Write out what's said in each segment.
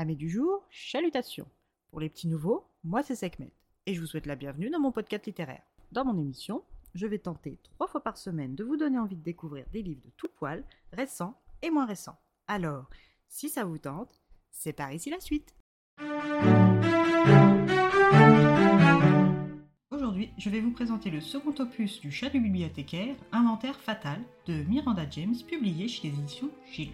Amis du jour, chalutations. Pour les petits nouveaux, moi c'est Sekhmet et je vous souhaite la bienvenue dans mon podcast littéraire. Dans mon émission, je vais tenter trois fois par semaine de vous donner envie de découvrir des livres de tout poil, récents et moins récents. Alors, si ça vous tente, c'est par ici la suite. Aujourd'hui, je vais vous présenter le second opus du chat du bibliothécaire, Inventaire fatal, de Miranda James, publié chez les éditions J'ai.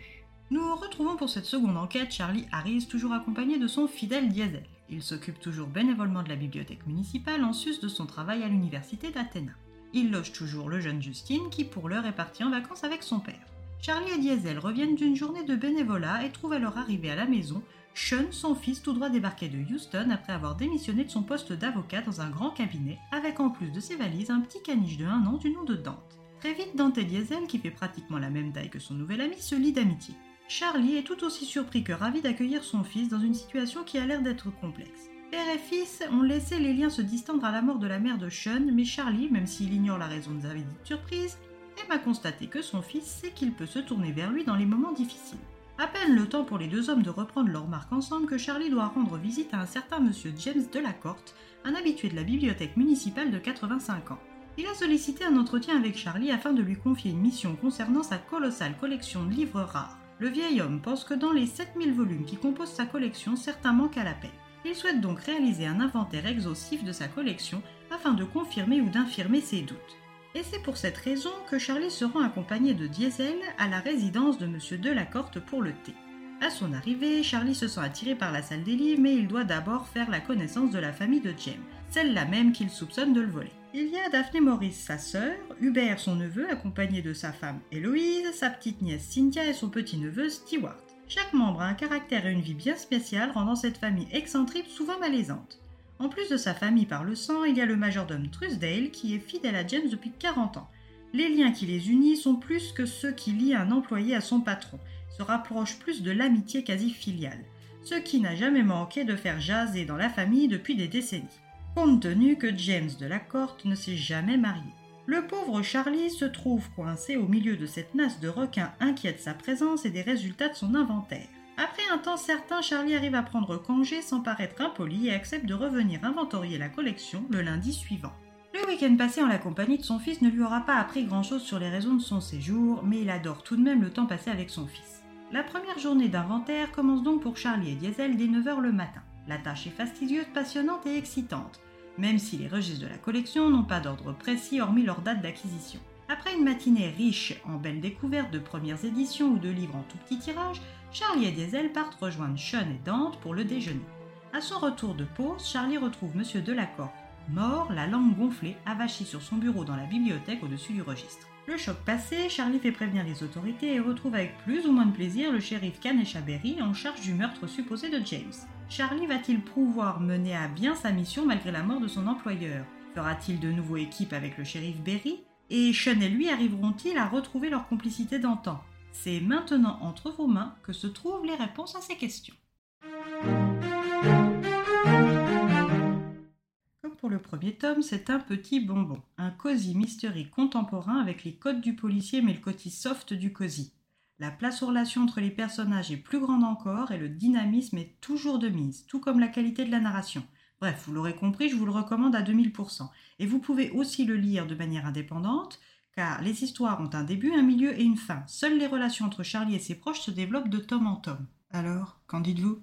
Nous retrouvons pour cette seconde enquête Charlie Harris, toujours accompagné de son fidèle Diesel. Il s'occupe toujours bénévolement de la bibliothèque municipale en sus de son travail à l'université d'Athéna. Il loge toujours le jeune Justine qui pour l'heure est parti en vacances avec son père. Charlie et Diesel reviennent d'une journée de bénévolat et trouvent à leur arrivée à la maison Sean, son fils tout droit débarqué de Houston après avoir démissionné de son poste d'avocat dans un grand cabinet, avec en plus de ses valises un petit caniche de 1 an du nom de Dante. Très vite, Dante Diesel, qui fait pratiquement la même taille que son nouvel ami, se lient d'amitié. Charlie est tout aussi surpris que ravi d'accueillir son fils dans une situation qui a l'air d'être complexe. Père et fils ont laissé les liens se distendre à la mort de la mère de Sean, mais Charlie, même s'il ignore la raison de sa dite surprise, aime à constater que son fils sait qu'il peut se tourner vers lui dans les moments difficiles. À peine le temps pour les deux hommes de reprendre leur marque ensemble que Charlie doit rendre visite à un certain monsieur James Delacorte, un habitué de la bibliothèque municipale de 85 ans. Il a sollicité un entretien avec Charlie afin de lui confier une mission concernant sa colossale collection de livres rares. Le vieil homme pense que dans les 7000 volumes qui composent sa collection, certains manquent à l'appel. Il souhaite donc réaliser un inventaire exhaustif de sa collection afin de confirmer ou d'infirmer ses doutes. Et c'est pour cette raison que Charlie se rend accompagné de Diesel à la résidence de M. Delacorte pour le thé. À son arrivée, Charlie se sent attiré par la salle des livres, mais il doit d'abord faire la connaissance de la famille de James, celle-là même qu'il soupçonne de le voler. Il y a Daphné Morris, sa sœur, Hubert, son neveu, accompagné de sa femme Héloïse, sa petite nièce Cynthia et son petit-neveu Stewart. Chaque membre a un caractère et une vie bien spéciale, rendant cette famille excentrique souvent malaisante. En plus de sa famille par le sang, il y a le majordome Trusdale qui est fidèle à James depuis 40 ans. Les liens qui les unissent sont plus que ceux qui lient un employé à son patron, se rapprochent plus de l'amitié quasi filiale, ce qui n'a jamais manqué de faire jaser dans la famille depuis des décennies compte tenu que James de la Corte ne s'est jamais marié. Le pauvre Charlie se trouve coincé au milieu de cette nasse de requins inquiet de sa présence et des résultats de son inventaire. Après un temps certain, Charlie arrive à prendre congé sans paraître impoli et accepte de revenir inventorier la collection le lundi suivant. Le week-end passé en la compagnie de son fils ne lui aura pas appris grand-chose sur les raisons de son séjour, mais il adore tout de même le temps passé avec son fils. La première journée d'inventaire commence donc pour Charlie et Diesel dès 9h le matin. La tâche est fastidieuse, passionnante et excitante même si les registres de la collection n'ont pas d'ordre précis hormis leur date d'acquisition. Après une matinée riche en belles découvertes de premières éditions ou de livres en tout petit tirage, Charlie et Diesel partent rejoindre Sean et Dante pour le déjeuner. À son retour de pause, Charlie retrouve Monsieur Delacour, mort, la langue gonflée, avachi sur son bureau dans la bibliothèque au-dessus du registre. Le choc passé, Charlie fait prévenir les autorités et retrouve avec plus ou moins de plaisir le shérif Kanesha Berry en charge du meurtre supposé de James. Charlie va-t-il pouvoir mener à bien sa mission malgré la mort de son employeur? Fera-t-il de nouveau équipe avec le shérif Berry? Et Sean et lui arriveront-ils à retrouver leur complicité d'antan? C'est maintenant entre vos mains que se trouvent les réponses à ces questions. Pour le premier tome, c'est un petit bonbon, un cosy mystery contemporain avec les codes du policier mais le côté soft du cosy. La place aux relations entre les personnages est plus grande encore et le dynamisme est toujours de mise, tout comme la qualité de la narration. Bref, vous l'aurez compris, je vous le recommande à 2000%. Et vous pouvez aussi le lire de manière indépendante, car les histoires ont un début, un milieu et une fin. Seules les relations entre Charlie et ses proches se développent de tome en tome. Alors, qu'en dites-vous?